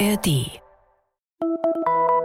ARD.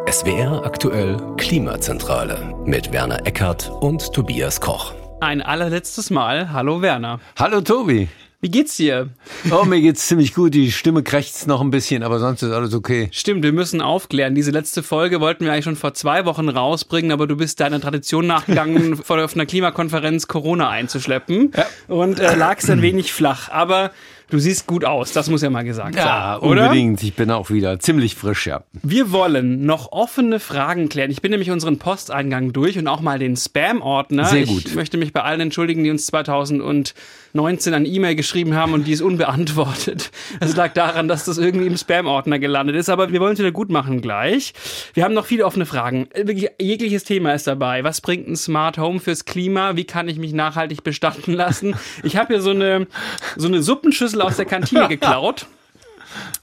SWR aktuell Klimazentrale mit Werner Eckert und Tobias Koch. Ein allerletztes Mal. Hallo Werner. Hallo Tobi. Wie geht's dir? Oh, mir geht's ziemlich gut. Die Stimme krächzt noch ein bisschen, aber sonst ist alles okay. Stimmt, wir müssen aufklären. Diese letzte Folge wollten wir eigentlich schon vor zwei Wochen rausbringen, aber du bist deiner Tradition nachgegangen, vor auf einer Klimakonferenz Corona einzuschleppen Ja. und äh, lagst ein wenig flach. Aber du siehst gut aus, das muss ja mal gesagt Ja, sein. Oder? unbedingt. Ich bin auch wieder ziemlich frisch, ja. Wir wollen noch offene Fragen klären. Ich bin nämlich unseren Posteingang durch und auch mal den Spam-Ordner. Sehr Ich gut. möchte mich bei allen entschuldigen, die uns 2019 an E-Mail geschrieben haben und die ist unbeantwortet. Es lag daran, dass das irgendwie im Spam-Ordner gelandet ist, aber wir wollen es wieder gut machen gleich. Wir haben noch viele offene Fragen. Wirklich jegliches Thema ist dabei. Was bringt ein Smart Home fürs Klima? Wie kann ich mich nachhaltig bestatten lassen? Ich habe hier so eine, so eine Suppenschüssel aus der Kantine geklaut.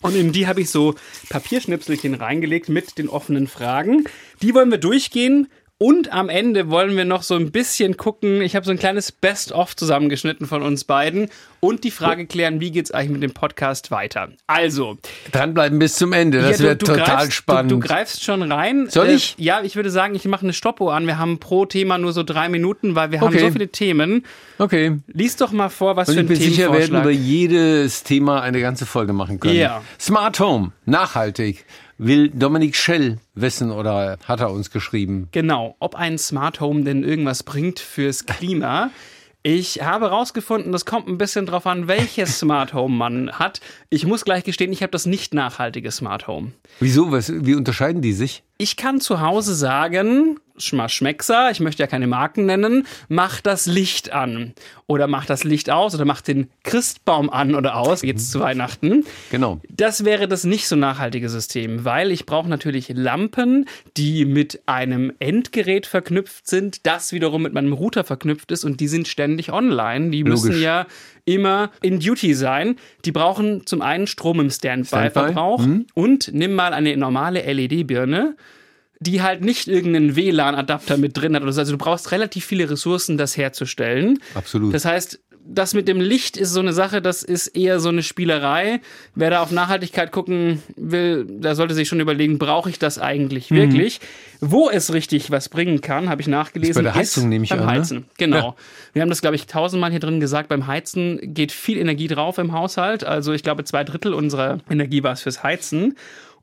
Und in die habe ich so Papierschnipselchen reingelegt mit den offenen Fragen. Die wollen wir durchgehen. Und am Ende wollen wir noch so ein bisschen gucken. Ich habe so ein kleines Best-of zusammengeschnitten von uns beiden und die Frage klären, wie geht's eigentlich mit dem Podcast weiter? Also, Dranbleiben bis zum Ende. Das ja, wird total greifst, spannend. Du, du greifst schon rein. Soll ich? Äh, ja, ich würde sagen, ich mache eine Stoppuhr an. Wir haben pro Thema nur so drei Minuten, weil wir haben Okay. so viele Themen. okay. Lies doch mal vor, was Und für ich ein bin sicher, wir werden über jedes Thema eine ganze Folge machen können. Ja. Smart Home, nachhaltig. Will Dominik Schell wissen oder hat er uns geschrieben? Genau, ob ein Smart Home denn irgendwas bringt fürs Klima. Ich habe herausgefunden, das kommt ein bisschen drauf an, welches Smart Home man hat. Ich muss gleich gestehen, ich habe das nicht nachhaltige Smart Home. Wieso? Was, wie unterscheiden die sich? Ich kann zu Hause sagen, Schmaschmexa, ich möchte ja keine Marken nennen, mach das Licht an. Oder mach das Licht aus oder mach den Christbaum an oder aus, jetzt zu Weihnachten. Genau. Das wäre das nicht so nachhaltige System, weil ich brauche natürlich Lampen, die mit einem Endgerät verknüpft sind, das wiederum mit meinem Router verknüpft ist und die sind ständig online. Die müssen Logisch. ja immer in Duty sein. Die brauchen zum einen Strom im Standby-Verbrauch Standby, und nimm mal eine normale LED-Birne die halt nicht irgendeinen WLAN-Adapter mit drin hat oder so. Also du brauchst relativ viele Ressourcen, das herzustellen. Absolut. Das heißt, das mit dem Licht ist so eine Sache, das ist eher so eine Spielerei. Wer da auf Nachhaltigkeit gucken will, da sollte sich schon überlegen, brauche ich das eigentlich Mhm. wirklich? Wo es richtig was bringen kann, habe ich nachgelesen. Ist bei der Heizung, nehme ich beim an, ne? Heizen. Genau. Ja. Wir haben das, glaube ich, tausendmal hier drin gesagt. Beim Heizen geht viel Energie drauf im Haushalt. Also ich glaube, zwei Drittel unserer Energie war es fürs Heizen.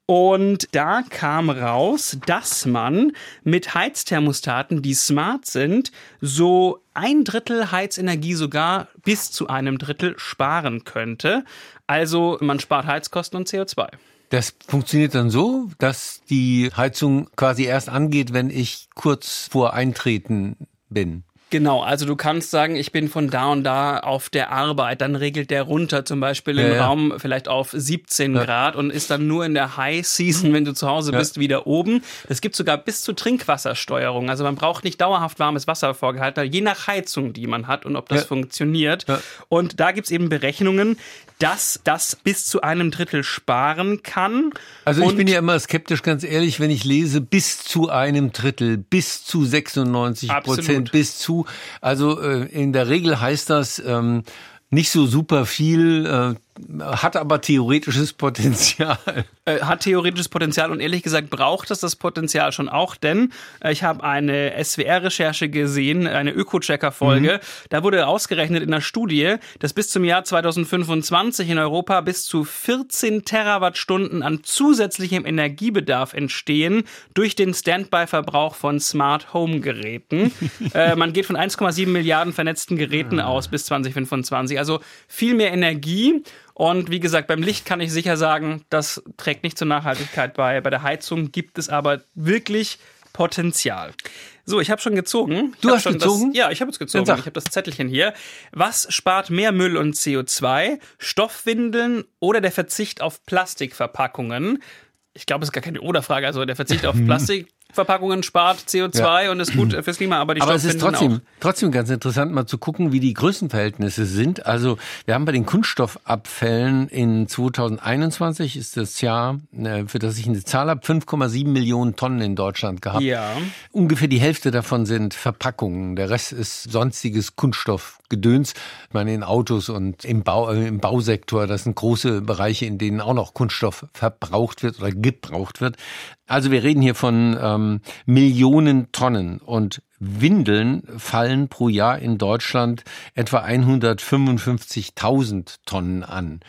Und da kam raus, dass man mit Heizthermostaten, die smart sind, so ein Drittel Heizenergie sogar bis zu einem Drittel sparen könnte. Also man spart Heizkosten und CO2. Das funktioniert dann so, dass die Heizung quasi erst angeht, wenn ich kurz vor Eintreten bin. Genau, also du kannst sagen, ich bin von da und da auf der Arbeit, dann regelt der runter zum Beispiel im Ja, ja. Raum vielleicht auf 17 Grad und ist dann nur in der High Season, wenn du zu Hause bist, wieder oben. Es gibt sogar bis zu Trinkwassersteuerung. Also man braucht nicht dauerhaft warmes Wasser vorgehalten, je nach Heizung, die man hat und ob das Ja. funktioniert. Ja. Und da gibt's eben Berechnungen, dass das bis zu einem Drittel sparen kann. Also ich bin ja immer skeptisch, ganz ehrlich, wenn ich lese, bis zu einem Drittel, bis zu 96 Absolut. Prozent, bis zu. Also äh, in der Regel heißt das ähm, nicht so super viel, äh, hat aber theoretisches Potenzial. äh, hat theoretisches Potenzial und ehrlich gesagt braucht es das Potenzial schon auch, denn äh, ich habe eine SWR-Recherche gesehen, eine Öko-Checker-Folge. Da wurde ausgerechnet in einer Studie, dass bis zum Jahr 2025 in Europa bis zu 14 Terawattstunden an zusätzlichem Energiebedarf entstehen durch den Standby-Verbrauch von Smart Home-Geräten. äh, man geht von 1,7 Milliarden vernetzten Geräten aus bis 2025. Also viel mehr Energie. Und wie gesagt, beim Licht kann ich sicher sagen, das trägt nicht zur Nachhaltigkeit bei. Bei der Heizung gibt es aber wirklich Potenzial. So, ich habe schon gezogen. Ich Du hast schon gezogen? Das, ja, ich habe jetzt gezogen. Ich habe das Zettelchen hier. Was spart mehr Müll und CO2? Stoffwindeln oder der Verzicht auf Plastikverpackungen? Ich glaube, es ist gar keine Oder-Frage. Also der Verzicht auf Plastik. Verpackungen spart CO2 ja. und ist gut fürs Klima, aber die Aber es ist trotzdem, auch. trotzdem ganz interessant, mal zu gucken, wie die Größenverhältnisse sind. Also wir haben bei den Kunststoffabfällen in 2021 ist das Jahr, äh, für das ich eine Zahl habe, 5,7 Millionen Tonnen in Deutschland gehabt. Ja. Ungefähr die Hälfte davon sind Verpackungen. Der Rest ist sonstiges Kunststoffgedöns. Ich meine, in Autos und im, Bau, äh, im Bausektor, das sind große Bereiche, in denen auch noch Kunststoff verbraucht wird oder gebraucht wird. Also wir reden hier von ähm, Millionen Tonnen und Windeln fallen pro Jahr in Deutschland etwa 155.000 Tonnen an.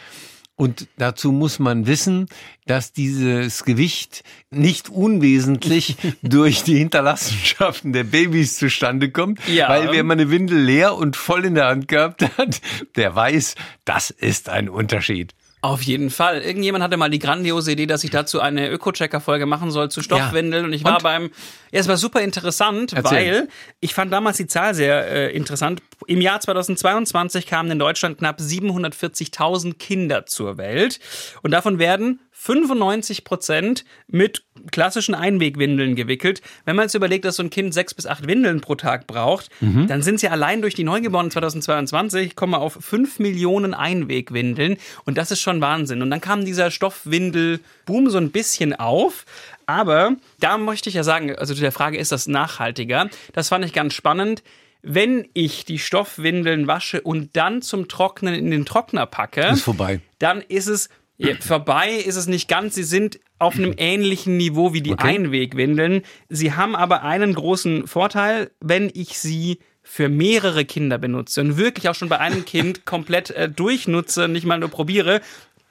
Und dazu muss man wissen, dass dieses Gewicht nicht unwesentlich durch die Hinterlassenschaften der Babys zustande kommt. Ja. Weil wer mal eine Windel leer und voll in der Hand gehabt hat, der weiß, das ist ein Unterschied. Auf jeden Fall. Irgendjemand hatte mal die grandiose Idee, dass ich dazu eine Öko-Checker-Folge machen soll zu Stoffwindeln. Ja. Und ich war und? beim, ja, es war super interessant, Erzähl. weil ich fand damals die Zahl sehr äh, interessant. Im Jahr 2022 kamen in Deutschland knapp 740.000 Kinder zur Welt. Und davon werden 95 Prozent mit klassischen Einwegwindeln gewickelt. Wenn man jetzt überlegt, dass so ein Kind sechs bis acht Windeln pro Tag braucht, mhm. dann sind sie allein durch die Neugeborenen 2022 kommen wir auf fünf Millionen Einwegwindeln und das ist schon Wahnsinn. Und dann kam dieser Stoffwindelboom so ein bisschen auf. Aber da möchte ich ja sagen, also zu der Frage, ist das nachhaltiger? Das fand ich ganz spannend wenn ich die Stoffwindeln wasche und dann zum Trocknen in den Trockner packe, ist dann ist es ja, vorbei ist es nicht ganz. Sie sind auf einem ähnlichen Niveau wie die okay. Einwegwindeln. Sie haben aber einen großen Vorteil, wenn ich sie für mehrere Kinder benutze und wirklich auch schon bei einem Kind komplett äh, durchnutze, nicht mal nur probiere.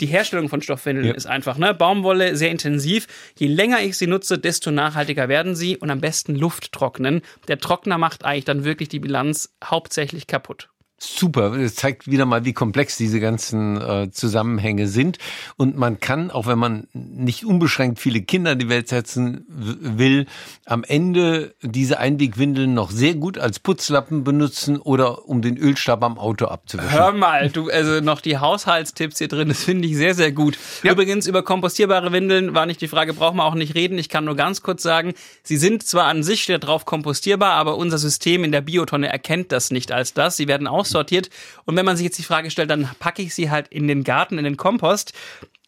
Die Herstellung von Stoffwindeln ja. ist einfach, ne? Baumwolle sehr intensiv. Je länger ich sie nutze, desto nachhaltiger werden sie und am besten Luft trocknen. Der Trockner macht eigentlich dann wirklich die Bilanz hauptsächlich kaputt. Super, es zeigt wieder mal, wie komplex diese ganzen äh, Zusammenhänge sind. Und man kann, auch wenn man nicht unbeschränkt viele Kinder in die Welt setzen will, am Ende diese Einwegwindeln noch sehr gut als Putzlappen benutzen oder um den Ölstab am Auto abzuwischen. Hör mal, du, also noch die Haushaltstipps hier drin, das finde ich sehr, sehr gut. Ja. Übrigens, über kompostierbare Windeln war nicht die Frage, brauchen wir auch nicht reden. Ich kann nur ganz kurz sagen, sie sind zwar an sich drauf kompostierbar, aber unser System in der Biotonne erkennt das nicht als das. Sie werden auch aussortiert. Und wenn man sich jetzt die Frage stellt, dann packe ich sie halt in den Garten, in den Kompost.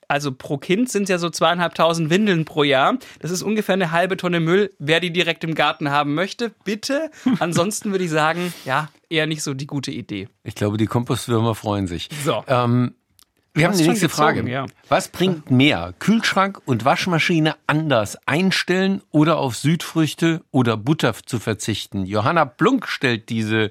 Also pro Kind sind es ja so zweieinhalbtausend Windeln pro Jahr. Das ist ungefähr eine halbe Tonne Müll. Wer die direkt im Garten haben möchte, bitte. Ansonsten würde ich sagen, ja, eher nicht so die gute Idee. Ich glaube, die Kompostwürmer freuen sich. So. Ähm, wir haben die nächste gezogen, Frage. Ja. Was bringt mehr? Kühlschrank und Waschmaschine anders einstellen oder auf Südfrüchte oder Butter zu verzichten? Johanna Blunk stellt diese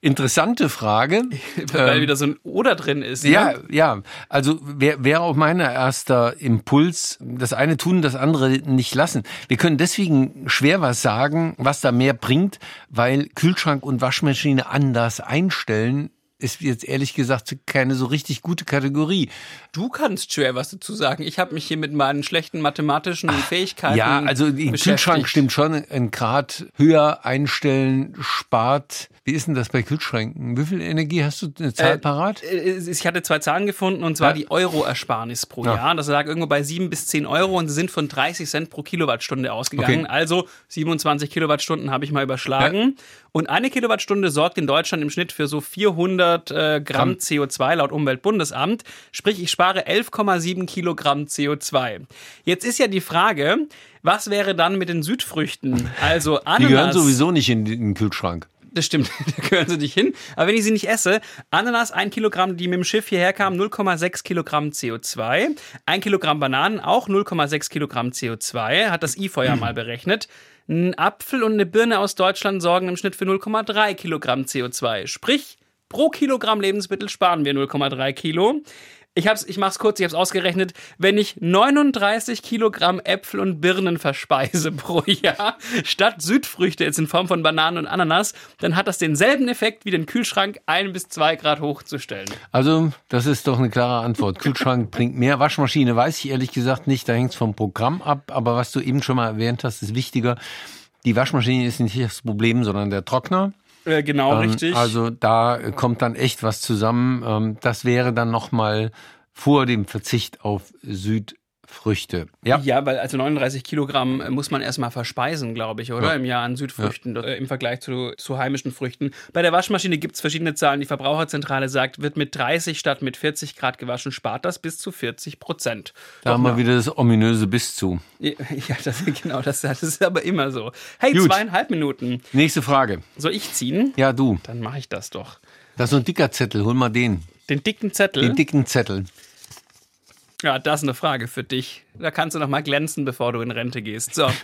interessante Frage. Weil ähm, wieder so ein Oder drin ist. Ne? Ja, ja. Also wäre wär auch mein erster Impuls, das eine tun, das andere nicht lassen. Wir können deswegen schwer was sagen, was da mehr bringt, weil Kühlschrank und Waschmaschine anders einstellen ist jetzt ehrlich gesagt keine so richtig gute Kategorie. Du kannst schwer was dazu sagen. Ich habe mich hier mit meinen schlechten mathematischen Ach, Fähigkeiten. Ja, also die Kühlschrank stimmt schon. Ein Grad höher einstellen spart. Wie ist denn das bei Kühlschränken? Wie viel Energie hast du eine Zahl äh, parat? Äh, ich hatte zwei Zahlen gefunden und zwar ja. die Euro-Ersparnis pro ja. Jahr. Das lag irgendwo bei sieben bis zehn Euro und sie sind von 30 Cent pro Kilowattstunde ausgegangen. Okay. Also 27 Kilowattstunden habe ich mal überschlagen. Ja. Und eine Kilowattstunde sorgt in Deutschland im Schnitt für so 400 äh, Gramm, Gramm CO2 laut Umweltbundesamt. Sprich, ich spare 11,7 Kilogramm CO2. Jetzt ist ja die Frage, was wäre dann mit den Südfrüchten? Also Ananas. Die gehören sowieso nicht in den Kühlschrank. Das stimmt, da gehören sie nicht hin. Aber wenn ich sie nicht esse, Ananas, ein Kilogramm, die mit dem Schiff hierher kamen, 0,6 Kilogramm CO2. Ein Kilogramm Bananen, auch 0,6 Kilogramm CO2, hat das IFO ja mal berechnet. Ein Apfel und eine Birne aus Deutschland sorgen im Schnitt für 0,3 Kilogramm CO2. Sprich, pro Kilogramm Lebensmittel sparen wir 0,3 Kilo. Ich, hab's, ich mach's kurz, ich hab's ausgerechnet. Wenn ich 39 Kilogramm Äpfel und Birnen verspeise pro Jahr, statt Südfrüchte jetzt in Form von Bananen und Ananas, dann hat das denselben Effekt wie den Kühlschrank ein bis zwei Grad hochzustellen. Also, das ist doch eine klare Antwort. Kühlschrank bringt mehr. Waschmaschine weiß ich ehrlich gesagt nicht, da hängt's vom Programm ab. Aber was du eben schon mal erwähnt hast, ist wichtiger. Die Waschmaschine ist nicht das Problem, sondern der Trockner. Äh, genau, ähm, richtig. Also da kommt dann echt was zusammen. Ähm, das wäre dann nochmal vor dem Verzicht auf Süd Früchte. Ja. ja, weil also 39 Kilogramm muss man erstmal verspeisen, glaube ich, oder? Ja. Im Jahr an Südfrüchten ja. äh, im Vergleich zu, zu heimischen Früchten. Bei der Waschmaschine gibt es verschiedene Zahlen. Die Verbraucherzentrale sagt, wird mit 30 statt mit 40 Grad gewaschen, spart das bis zu 40 Prozent. Da Doch haben wir wieder das ominöse bis zu. Ja, das, genau, das, das ist aber immer so. Hey, Gut. zweieinhalb Minuten. Nächste Frage. Soll ich ziehen? Ja, du. Dann mache ich das doch. Das ist so ein dicker Zettel, hol mal den. Den dicken Zettel? Den dicken Zettel. Ja, das ist eine Frage für dich. Da kannst du noch mal glänzen, bevor du in Rente gehst. So.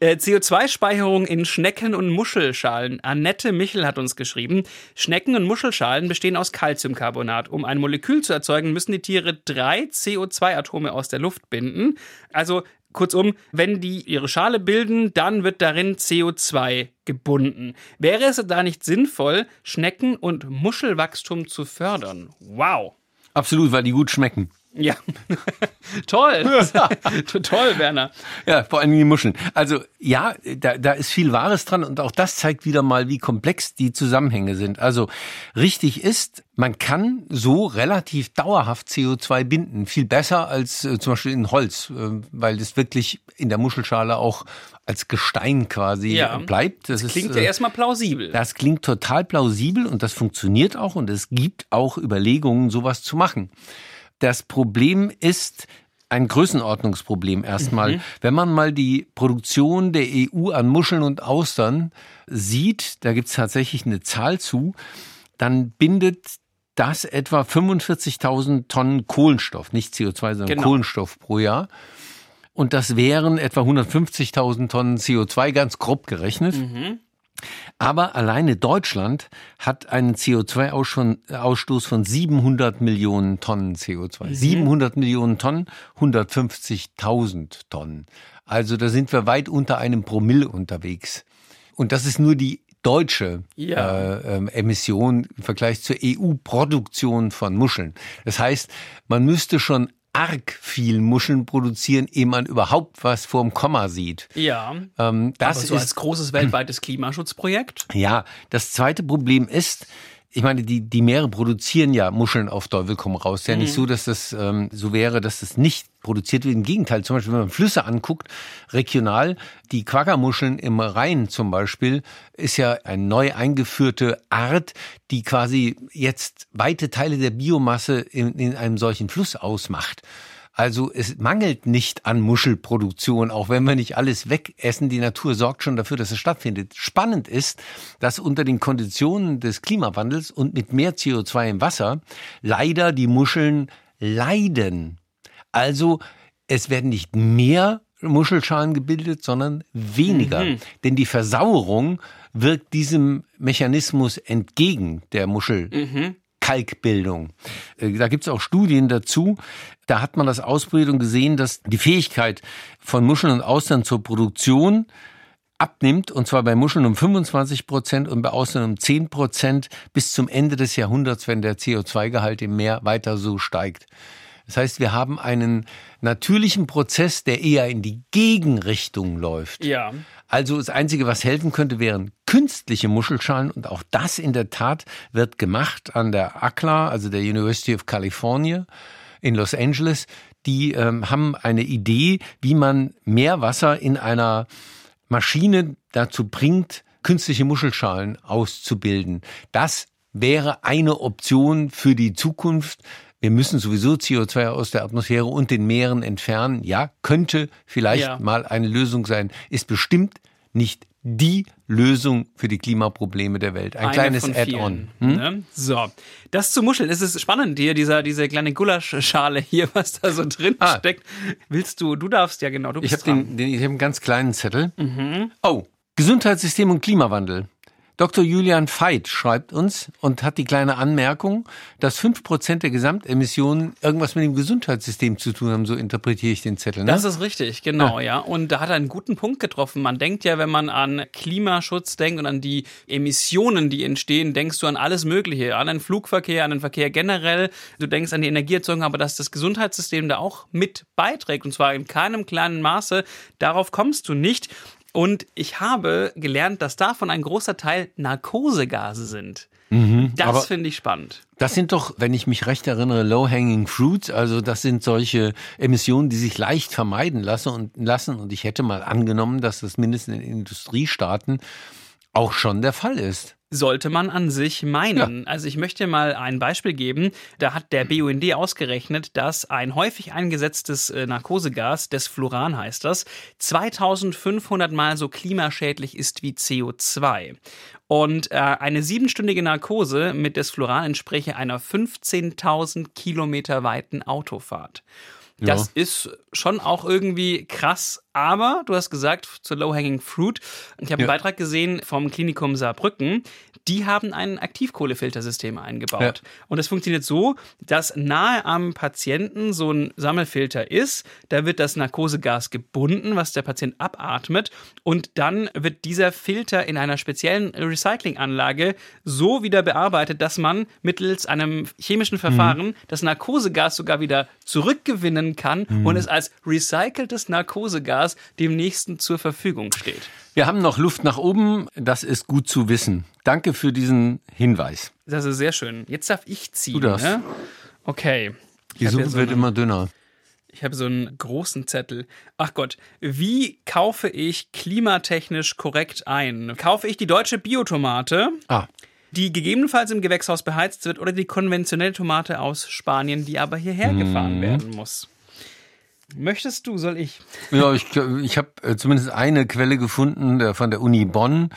Äh, CO2-Speicherung in Schnecken- und Muschelschalen. Annette Michel hat uns geschrieben, Schnecken- und Muschelschalen bestehen aus Calciumcarbonat. Um ein Molekül zu erzeugen, müssen die Tiere drei CO2-Atome aus der Luft binden. Also Kurzum, wenn die ihre Schale bilden, dann wird darin CO2 gebunden. Wäre es da nicht sinnvoll, Schnecken- und Muschelwachstum zu fördern? Wow. Absolut, weil die gut schmecken. Ja, toll. toll, Werner. Ja, vor allem die Muscheln. Also ja, da, da ist viel Wahres dran und auch das zeigt wieder mal, wie komplex die Zusammenhänge sind. Also richtig ist, man kann so relativ dauerhaft CO2 binden. Viel besser als äh, zum Beispiel in Holz, äh, weil das wirklich in der Muschelschale auch als Gestein quasi ja, bleibt. Das, das klingt ist, ja äh, erstmal plausibel. Das klingt total plausibel und das funktioniert auch und es gibt auch Überlegungen, sowas zu machen. Das Problem ist, ein Größenordnungsproblem erstmal. Mhm. Wenn man mal die Produktion der EU an Muscheln und Austern sieht, da gibt es tatsächlich eine Zahl zu, dann bindet das etwa 45.000 Tonnen Kohlenstoff, nicht CO2, sondern genau. Kohlenstoff pro Jahr. Und das wären etwa 150.000 Tonnen CO2, ganz grob gerechnet. Mhm. Aber alleine Deutschland hat einen CO2-Ausstoß von 700 Millionen Tonnen CO2. Mhm. 700 Millionen Tonnen, 150.000 Tonnen. Also da sind wir weit unter einem Promille unterwegs. Und das ist nur die deutsche ja. äh, äh, Emission im Vergleich zur EU-Produktion von Muscheln. Das heißt, man müsste schon arg viel Muscheln produzieren, ehe man überhaupt was vorm Komma sieht. Ja. Ähm, das aber so ist als großes weltweites Klimaschutzprojekt. Ja. Das zweite Problem ist, ich meine, die, die Meere produzieren ja Muscheln auf Teufel komm raus. Ist ja mhm. nicht so, dass das ähm, so wäre, dass das nicht produziert wird. Im Gegenteil, zum Beispiel, wenn man Flüsse anguckt, regional, die Quaggermuscheln im Rhein zum Beispiel, ist ja eine neu eingeführte Art, die quasi jetzt weite Teile der Biomasse in, in einem solchen Fluss ausmacht. Also es mangelt nicht an Muschelproduktion, auch wenn wir nicht alles wegessen. Die Natur sorgt schon dafür, dass es stattfindet. Spannend ist, dass unter den Konditionen des Klimawandels und mit mehr CO2 im Wasser leider die Muscheln leiden. Also es werden nicht mehr Muschelschalen gebildet, sondern weniger. Mhm. Denn die Versauerung wirkt diesem Mechanismus entgegen der Muschel. Mhm. Kalkbildung. Äh, da gibt es auch Studien dazu. Da hat man das ausprobiert und gesehen, dass die Fähigkeit von Muscheln und Austern zur Produktion abnimmt, und zwar bei Muscheln um 25 Prozent und bei Austern um 10 Prozent bis zum Ende des Jahrhunderts, wenn der CO2-Gehalt im Meer weiter so steigt. Das heißt, wir haben einen natürlichen Prozess, der eher in die Gegenrichtung läuft. Ja. Also das Einzige, was helfen könnte, wären künstliche Muschelschalen und auch das in der Tat wird gemacht an der ACLA, also der University of California in Los Angeles. Die ähm, haben eine Idee, wie man Meerwasser in einer Maschine dazu bringt, künstliche Muschelschalen auszubilden. Das wäre eine Option für die Zukunft. Wir müssen sowieso CO2 aus der Atmosphäre und den Meeren entfernen. Ja, könnte vielleicht ja. mal eine Lösung sein, ist bestimmt nicht die Lösung für die Klimaprobleme der Welt. Ein Eine kleines Add-on. Hm? Ne? So, das zu muscheln, es ist spannend hier, dieser, diese kleine Gulaschschale hier, was da so drin ah. steckt. Willst du, du darfst ja genau, du bist Ich habe den, den, ich hab einen ganz kleinen Zettel. Mhm. Oh, Gesundheitssystem und Klimawandel. Dr. Julian Veit schreibt uns und hat die kleine Anmerkung, dass fünf Prozent der Gesamtemissionen irgendwas mit dem Gesundheitssystem zu tun haben. So interpretiere ich den Zettel. Ne? Das ist richtig, genau, ja. ja. Und da hat er einen guten Punkt getroffen. Man denkt ja, wenn man an Klimaschutz denkt und an die Emissionen, die entstehen, denkst du an alles Mögliche, an den Flugverkehr, an den Verkehr generell. Du denkst an die Energieerzeugung, aber dass das Gesundheitssystem da auch mit beiträgt und zwar in keinem kleinen Maße, darauf kommst du nicht. Und ich habe gelernt, dass davon ein großer Teil Narkosegase sind. das finde ich spannend. Das sind doch, wenn ich mich recht erinnere, low-hanging fruits. Also das sind solche Emissionen, die sich leicht vermeiden lassen und lassen. Und ich hätte mal angenommen, dass das mindestens in Industriestaaten auch schon der Fall ist. Sollte man an sich meinen. Also ich möchte mal ein Beispiel geben. Da hat der BUND ausgerechnet, dass ein häufig eingesetztes äh, Narkosegas, Desfluran heißt das, 2500 Mal so klimaschädlich ist wie CO2. Und äh, eine siebenstündige Narkose mit Desfluran entspräche einer 15.000 Kilometer weiten Autofahrt. Das Ja. ist schon auch irgendwie krass, aber du hast gesagt, zur Low-Hanging Fruit. Ich habe einen Ja. Beitrag gesehen vom Klinikum Saarbrücken. Die haben ein Aktivkohlefiltersystem eingebaut. Und das funktioniert so, dass nahe am Patienten so ein Sammelfilter ist. Da wird das Narkosegas gebunden, was der Patient abatmet. Und dann wird dieser Filter in einer speziellen Recyclinganlage so wieder bearbeitet, dass man mittels einem chemischen Verfahren das Narkosegas sogar wieder zurückgewinnen kann und es als recyceltes Narkosegas dem nächsten zur Verfügung steht. Wir haben noch Luft nach oben. Das ist gut zu wissen. Danke für diesen Hinweis. Das ist sehr schön. Jetzt darf ich ziehen. Du darfst. Ne? Okay. Ich Die Suppe so wird immer dünner. Ich habe so einen großen Zettel. Ach Gott, wie kaufe ich klimatechnisch korrekt ein? Kaufe ich die deutsche Biotomate, Ah, die gegebenenfalls im Gewächshaus beheizt wird, oder die konventionelle Tomate aus Spanien, die aber hierher gefahren werden muss? Möchtest du, soll ich? Ja, ich, ich habe äh, zumindest eine Quelle gefunden der, von der Uni Bonn.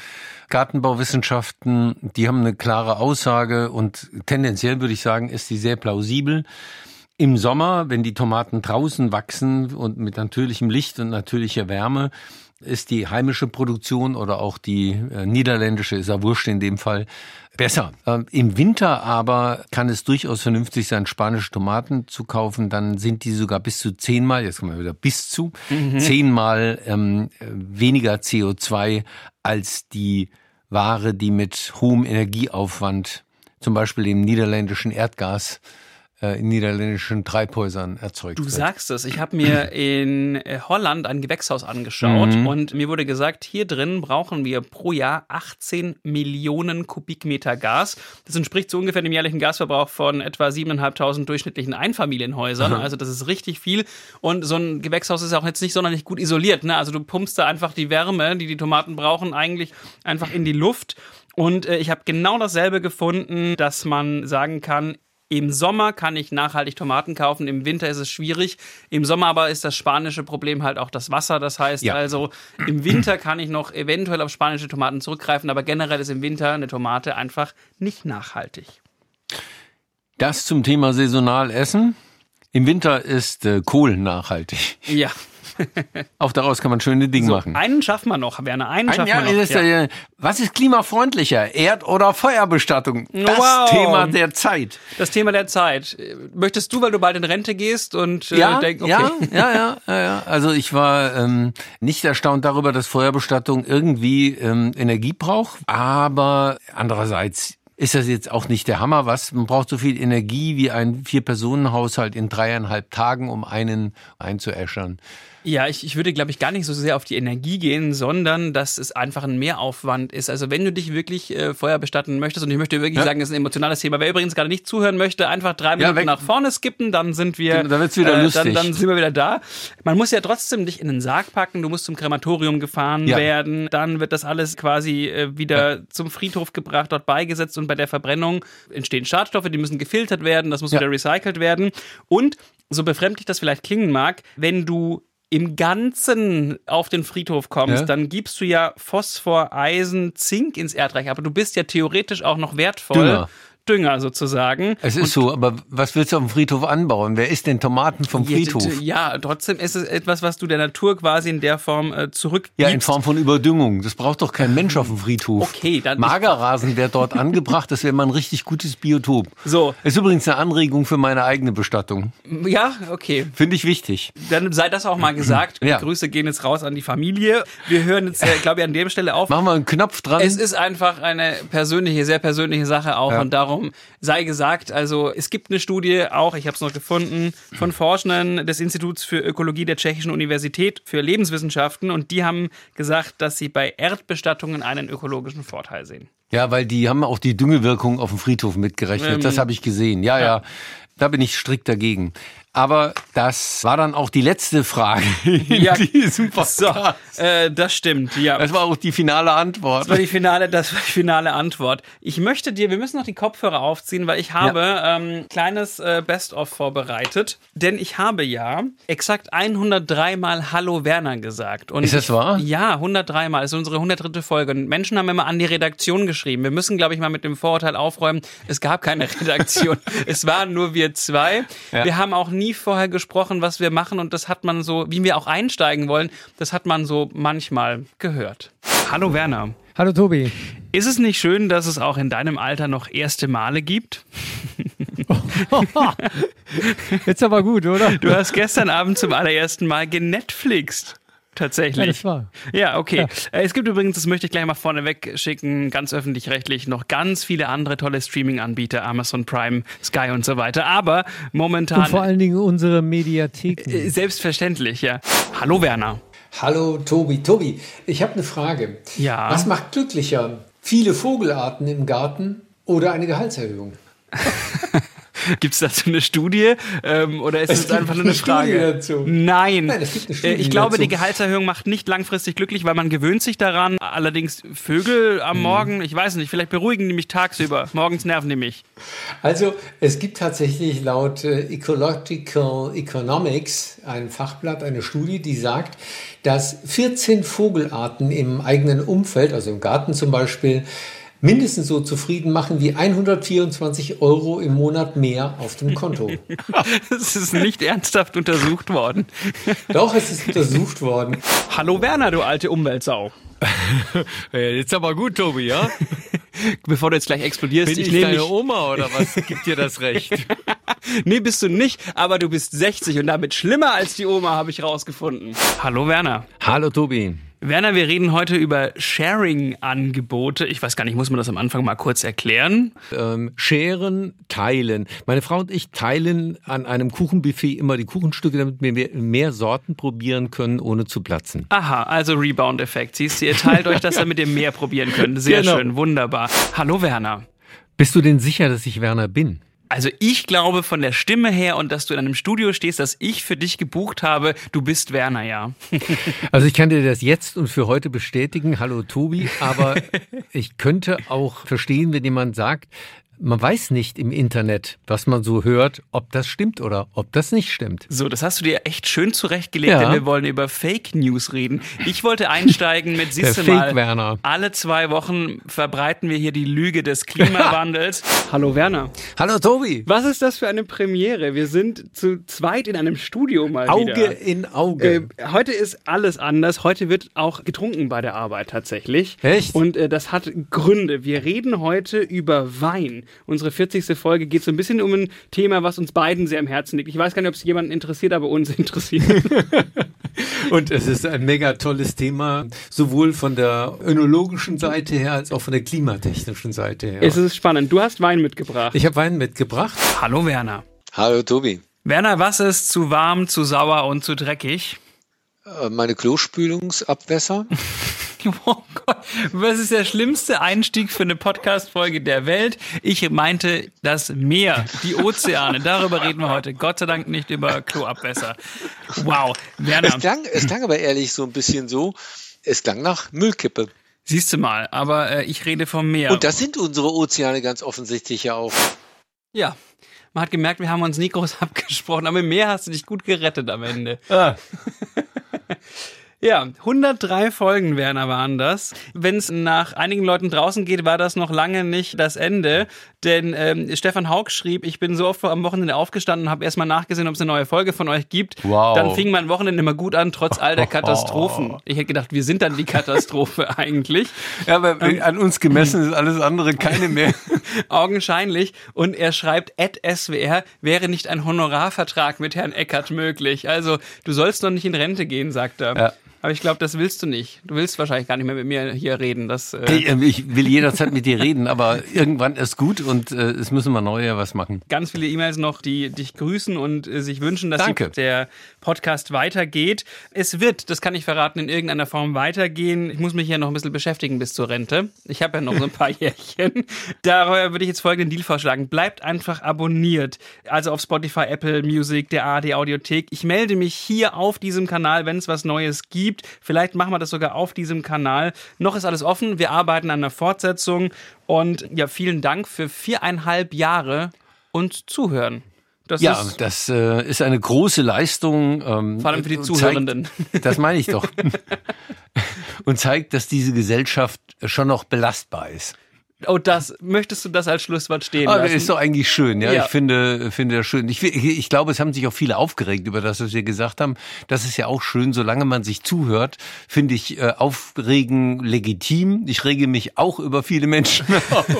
Gartenbauwissenschaften, die haben eine klare Aussage und tendenziell würde ich sagen, ist die sehr plausibel. Im Sommer, wenn die Tomaten draußen wachsen und mit natürlichem Licht und natürlicher Wärme, ist die heimische Produktion oder auch die äh, niederländische, ist ja wurscht in dem Fall, besser. Ähm, Im Winter aber kann es durchaus vernünftig sein, spanische Tomaten zu kaufen. Dann sind die sogar bis zu zehnmal, jetzt kommen wir wieder bis zu, zehnmal ähm, weniger CO2 als die Ware, die mit hohem Energieaufwand, zum Beispiel dem niederländischen Erdgas, in niederländischen Treibhäusern erzeugt Du wird. sagst es. Ich habe mir in äh, Holland ein Gewächshaus angeschaut und mir wurde gesagt, hier drin brauchen wir pro Jahr 18 Millionen Kubikmeter Gas. Das entspricht so ungefähr dem jährlichen Gasverbrauch von etwa 7.500 durchschnittlichen Einfamilienhäusern. Also das ist richtig viel. Und so ein Gewächshaus ist auch jetzt nicht sonderlich gut isoliert. Ne? Also du pumpst da einfach die Wärme, die die Tomaten brauchen, eigentlich einfach in die Luft. Und äh, ich habe genau dasselbe gefunden, dass man sagen kann, im Sommer kann ich nachhaltig Tomaten kaufen, im Winter ist es schwierig. Im Sommer aber ist das spanische Problem halt auch das Wasser. Das heißt Ja. also, im Winter kann ich noch eventuell auf spanische Tomaten zurückgreifen, aber generell ist im Winter eine Tomate einfach nicht nachhaltig. Das zum Thema saisonal essen. Im Winter ist äh, Kohl nachhaltig. Ja, Auch daraus kann man schöne Dinge so, machen. einen schaffen wir noch, Werner, einen Ein, schaffen ja, wir noch. ist, äh, Was ist klimafreundlicher? Erd- oder Feuerbestattung? Das Wow. Thema der Zeit. Das Thema der Zeit. Möchtest du, weil du bald in Rente gehst und äh, Ja, denk, okay. ja, ja, ja, ja, ja. Also ich war ähm, nicht erstaunt darüber, dass Feuerbestattung irgendwie ähm, Energie braucht, aber andererseits ist das jetzt auch nicht der Hammer, was? Man braucht so viel Energie wie ein Vier-Personen-Haushalt in dreieinhalb Tagen, um einen einzuäschern. Ja, ich, ich würde, glaube ich, gar nicht so sehr auf die Energie gehen, sondern dass es einfach ein Mehraufwand ist. Also wenn du dich wirklich äh, Feuer bestatten möchtest, und ich möchte wirklich Ja. sagen, das ist ein emotionales Thema, wer übrigens gerade nicht zuhören möchte, einfach drei Minuten weg. nach vorne skippen, dann sind wir, Da wird's wieder äh, lustig. Dann, dann sind wir wieder da. Man muss ja trotzdem dich in den Sarg packen, du musst zum Krematorium gefahren Ja. werden, dann wird das alles quasi äh, wieder zum Friedhof gebracht, dort beigesetzt und bei der Verbrennung entstehen Schadstoffe, die müssen gefiltert werden, das muss Ja. wieder recycelt werden. Und so befremdlich das vielleicht klingen mag, wenn du im Ganzen auf den Friedhof kommst, Ja. dann gibst du ja Phosphor, Eisen, Zink ins Erdreich, aber du bist ja theoretisch auch noch wertvoll. Dünger. Dünger sozusagen. Es ist so, aber was willst du auf dem Friedhof anbauen? Wer isst denn Tomaten vom Friedhof? Ja, ja, trotzdem ist es etwas, was du der Natur quasi in der Form äh, zurückgibst. Ja, in Form von Überdüngung. Das braucht doch kein Mensch auf dem Friedhof. Okay, dann- Magerrasen wäre dort angebracht, das wäre mal ein richtig gutes Biotop. So. Ist übrigens eine Anregung für meine eigene Bestattung. Ja, okay. Finde ich wichtig. Dann sei das auch mal gesagt. Ja. Die Grüße gehen jetzt raus an die Familie. Wir hören jetzt, äh, glaube ich, an der Stelle auf. Machen wir einen Knopf dran. Es ist einfach eine persönliche, sehr persönliche Sache auch Ja. und darum Raum. Sei gesagt, also es gibt eine Studie auch, ich habe es noch gefunden, von Forschenden des Instituts für Ökologie der Tschechischen Universität für Lebenswissenschaften und die haben gesagt, dass sie bei Erdbestattungen einen ökologischen Vorteil sehen. Ja, weil die haben auch die Düngewirkung auf dem Friedhof mitgerechnet. Ähm, das habe ich gesehen. Ja, ja, ja, da bin ich strikt dagegen. Aber das war dann auch die letzte Frage in ja, diesem Podcast. So, äh, das stimmt, ja. Das war auch die finale Antwort. Das war die finale, das war die finale Antwort. Ich möchte dir, wir müssen noch die Kopfhörer aufziehen, weil ich habe ja. ähm, kleines äh, Best-of vorbereitet. Denn ich habe ja exakt 103 Mal Hallo Werner gesagt. Und Ist das wahr? ja, 103 Mal. Das ist unsere 103. Folge. Und Menschen haben immer an die Redaktion geschrieben. Wir müssen, glaube ich, mal mit dem Vorurteil aufräumen. Es gab keine Redaktion. es waren nur wir zwei. Ja. Wir haben auch nie nie vorher gesprochen, was wir machen und das hat man so, wie wir auch einsteigen wollen, das hat man so manchmal gehört. Hallo Werner. Hallo Tobi. Ist es nicht schön, dass es auch in deinem Alter noch erste Male gibt? Jetzt aber gut, oder? Du hast gestern Abend zum allerersten Mal genetflixt. Tatsächlich. Ja, das war. Ja, okay. Ja. Äh, es gibt übrigens, das möchte ich gleich mal vorneweg schicken, ganz öffentlich-rechtlich noch ganz viele andere tolle Streaming-Anbieter, Amazon Prime, Sky und so weiter. Aber momentan. Und vor allen Dingen unsere Mediatheken. Äh, selbstverständlich, ja. Hallo Werner. Hallo Tobi. Tobi, ich habe eine Frage. Ja. Was macht glücklicher? Viele Vogelarten im Garten oder eine Gehaltserhöhung? Gibt es dazu eine Studie ähm, oder ist es, einfach nur eine, eine Frage? Dazu. Nein. Nein es gibt eine Studie ich glaube, dazu. die Gehaltserhöhung macht nicht langfristig glücklich, weil man gewöhnt sich daran. Allerdings Vögel am hm. Morgen, ich weiß nicht, vielleicht beruhigen die mich tagsüber. Morgens nerven die mich. Also es gibt tatsächlich laut äh, Ecological Economics ein Fachblatt, eine Studie, die sagt, dass 14 Vogelarten im eigenen Umfeld, also im Garten zum Beispiel, mindestens so zufrieden machen wie 124 Euro im Monat mehr auf dem Konto. Es ist nicht ernsthaft untersucht worden. Doch, es ist untersucht worden. Hallo Werner, du alte Umweltsau. Jetzt aber gut, Tobi, ja? Bevor du jetzt gleich explodierst. Bin ich, ich deine Oma oder was gibt dir das Recht? nee, bist du nicht, aber du bist 60 und damit schlimmer als die Oma, habe ich rausgefunden. Hallo Werner. Hallo Tobi. Werner, wir reden heute über Sharing-Angebote. Ich weiß gar nicht, muss man das am Anfang mal kurz erklären? Ähm, sharen, teilen. Meine Frau und ich teilen an einem Kuchenbuffet immer die Kuchenstücke, damit wir mehr, mehr Sorten probieren können, ohne zu platzen. Aha, also Rebound-Effekt. Siehst du, ihr teilt euch das, damit ihr mehr probieren könnt. Sehr genau. schön, wunderbar. Hallo Werner. Bist du denn sicher, dass ich Werner bin? Also ich glaube von der Stimme her und dass du in einem Studio stehst, dass ich für dich gebucht habe, du bist Werner, ja. Also ich kann dir das jetzt und für heute bestätigen. Hallo Tobi, aber ich könnte auch verstehen, wenn jemand sagt, man weiß nicht im Internet, was man so hört, ob das stimmt oder ob das nicht stimmt. So, das hast du dir echt schön zurechtgelegt, ja. denn wir wollen über Fake News reden. Ich wollte einsteigen mit, siehst mal, Werner. alle zwei Wochen verbreiten wir hier die Lüge des Klimawandels. Hallo Werner. Hallo Tobi. Was ist das für eine Premiere? Wir sind zu zweit in einem Studio mal Auge wieder. in Auge. Äh, heute ist alles anders. Heute wird auch getrunken bei der Arbeit tatsächlich. Echt? Und äh, das hat Gründe. Wir reden heute über Wein. Unsere 40. Folge geht so ein bisschen um ein Thema, was uns beiden sehr am Herzen liegt. Ich weiß gar nicht, ob es jemanden interessiert, aber uns interessiert. Und es ist ein mega tolles Thema, sowohl von der önologischen Seite her als auch von der klimatechnischen Seite her. Es ist spannend. Du hast Wein mitgebracht. Ich habe Wein mitgebracht. Hallo Werner. Hallo Tobi. Werner, was ist zu warm, zu sauer und zu dreckig? Äh, meine Klospülungsabwässer. Oh Gott, was ist der schlimmste Einstieg für eine Podcast-Folge der Welt? Ich meinte das Meer, die Ozeane. Darüber reden wir heute. Gott sei Dank nicht über Kloabwässer. Wow, Werner. Es klang, es klang aber ehrlich so ein bisschen so, es klang nach Müllkippe. Siehst du mal, aber äh, ich rede vom Meer. Und das sind unsere Ozeane ganz offensichtlich ja auch. Ja, man hat gemerkt, wir haben uns nie groß abgesprochen, aber im Meer hast du dich gut gerettet am Ende. Ah. Ja, 103 Folgen, Werner, waren das. Wenn es nach einigen Leuten draußen geht, war das noch lange nicht das Ende. Denn ähm, Stefan Haug schrieb, ich bin so oft am Wochenende aufgestanden und habe erstmal nachgesehen, ob es eine neue Folge von euch gibt. Wow. Dann fing mein Wochenende immer gut an, trotz all der Katastrophen. Ich hätte gedacht, wir sind dann die Katastrophe eigentlich. Ja, aber ähm, an uns gemessen ist alles andere keine mehr. Augenscheinlich. Und er schreibt, at SWR wäre nicht ein Honorarvertrag mit Herrn Eckert möglich. Also, du sollst noch nicht in Rente gehen, sagt er. Ja. Aber ich glaube, das willst du nicht. Du willst wahrscheinlich gar nicht mehr mit mir hier reden. Das, äh ähm, ich will jederzeit mit dir reden, aber irgendwann ist gut und äh, es müssen wir neue was machen. ganz viele E-Mails noch, die dich grüßen und äh, sich wünschen, dass Danke. der Podcast weitergeht. Es wird, das kann ich verraten, in irgendeiner Form weitergehen. Ich muss mich ja noch ein bisschen beschäftigen bis zur Rente. Ich habe ja noch so ein paar Jährchen. Daher würde ich jetzt folgenden Deal vorschlagen. Bleibt einfach abonniert. Also auf Spotify, Apple Music, der ARD Audiothek. Ich melde mich hier auf diesem Kanal, wenn es was Neues gibt. Vielleicht machen wir das sogar auf diesem Kanal. Noch ist alles offen. Wir arbeiten an einer Fortsetzung. Und ja, vielen Dank für viereinhalb Jahre und Zuhören. Das Ja, ist das äh, ist eine große Leistung. Ähm, vor allem für die Zuhörenden. Zeigt, das meine ich doch. und zeigt, dass diese Gesellschaft schon noch belastbar ist. Oh, das, möchtest du das als Schlusswort stehen Aber lassen? ist doch eigentlich schön, ja. Ja. Ich finde, finde das schön. Ich, ich, ich glaube, es haben sich auch viele aufgeregt über das, was wir gesagt haben. Das ist ja auch schön, solange man sich zuhört, finde ich äh, Aufregen legitim. Ich rege mich auch über viele Menschen auf.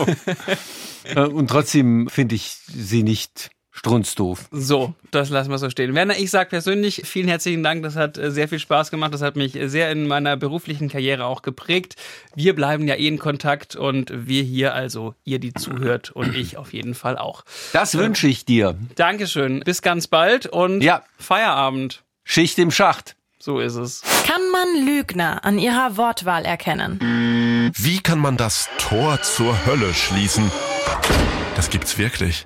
Äh, Und trotzdem finde ich sie nicht strunzdoof. So, das lassen wir so stehen. Werner, ich sage persönlich vielen herzlichen Dank. Das hat äh, sehr viel Spaß gemacht. Das hat mich äh, sehr in meiner beruflichen Karriere auch geprägt. Wir bleiben ja eh in Kontakt und wir hier, also ihr, die zuhört und ich auf jeden Fall auch. Das wünsche ich dir. Dankeschön. Bis ganz bald und Ja. Feierabend. Schicht im Schacht. So ist es. Kann man Lügner an ihrer Wortwahl erkennen? Wie kann man das Tor zur Hölle schließen? Das gibt's wirklich.